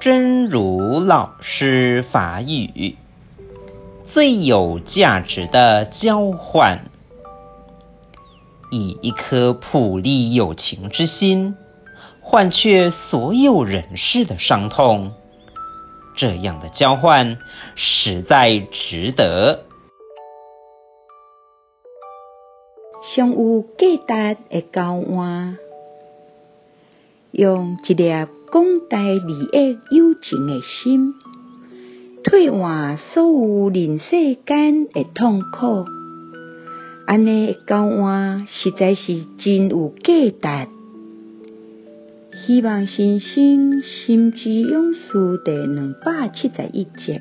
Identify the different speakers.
Speaker 1: 真如老师法语，最有价值的交换，以一颗普利有情之心，换却所有人世的伤痛，这样的交换实在值得。
Speaker 2: 上有价值的交换，用一粒广大利益友情的心，退换所有人世间的痛苦，安尼诶交换实在是真有价值。希望先生心之勇士第两百七十一集。